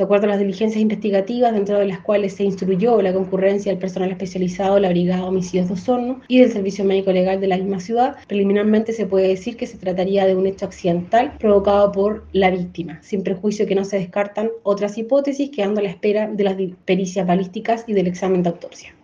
De acuerdo a las diligencias investigativas, dentro de las cuales se instruyó la concurrencia del personal especializado de la Brigada de Homicidios de Osorno y del Servicio Médico Legal de la misma ciudad, preliminarmente se puede decir que se trataría de un hecho accidental provocado por la víctima, sin prejuicio que no se descartan otras hipótesis, quedando a la espera de las pericias balísticas y del examen de autopsia.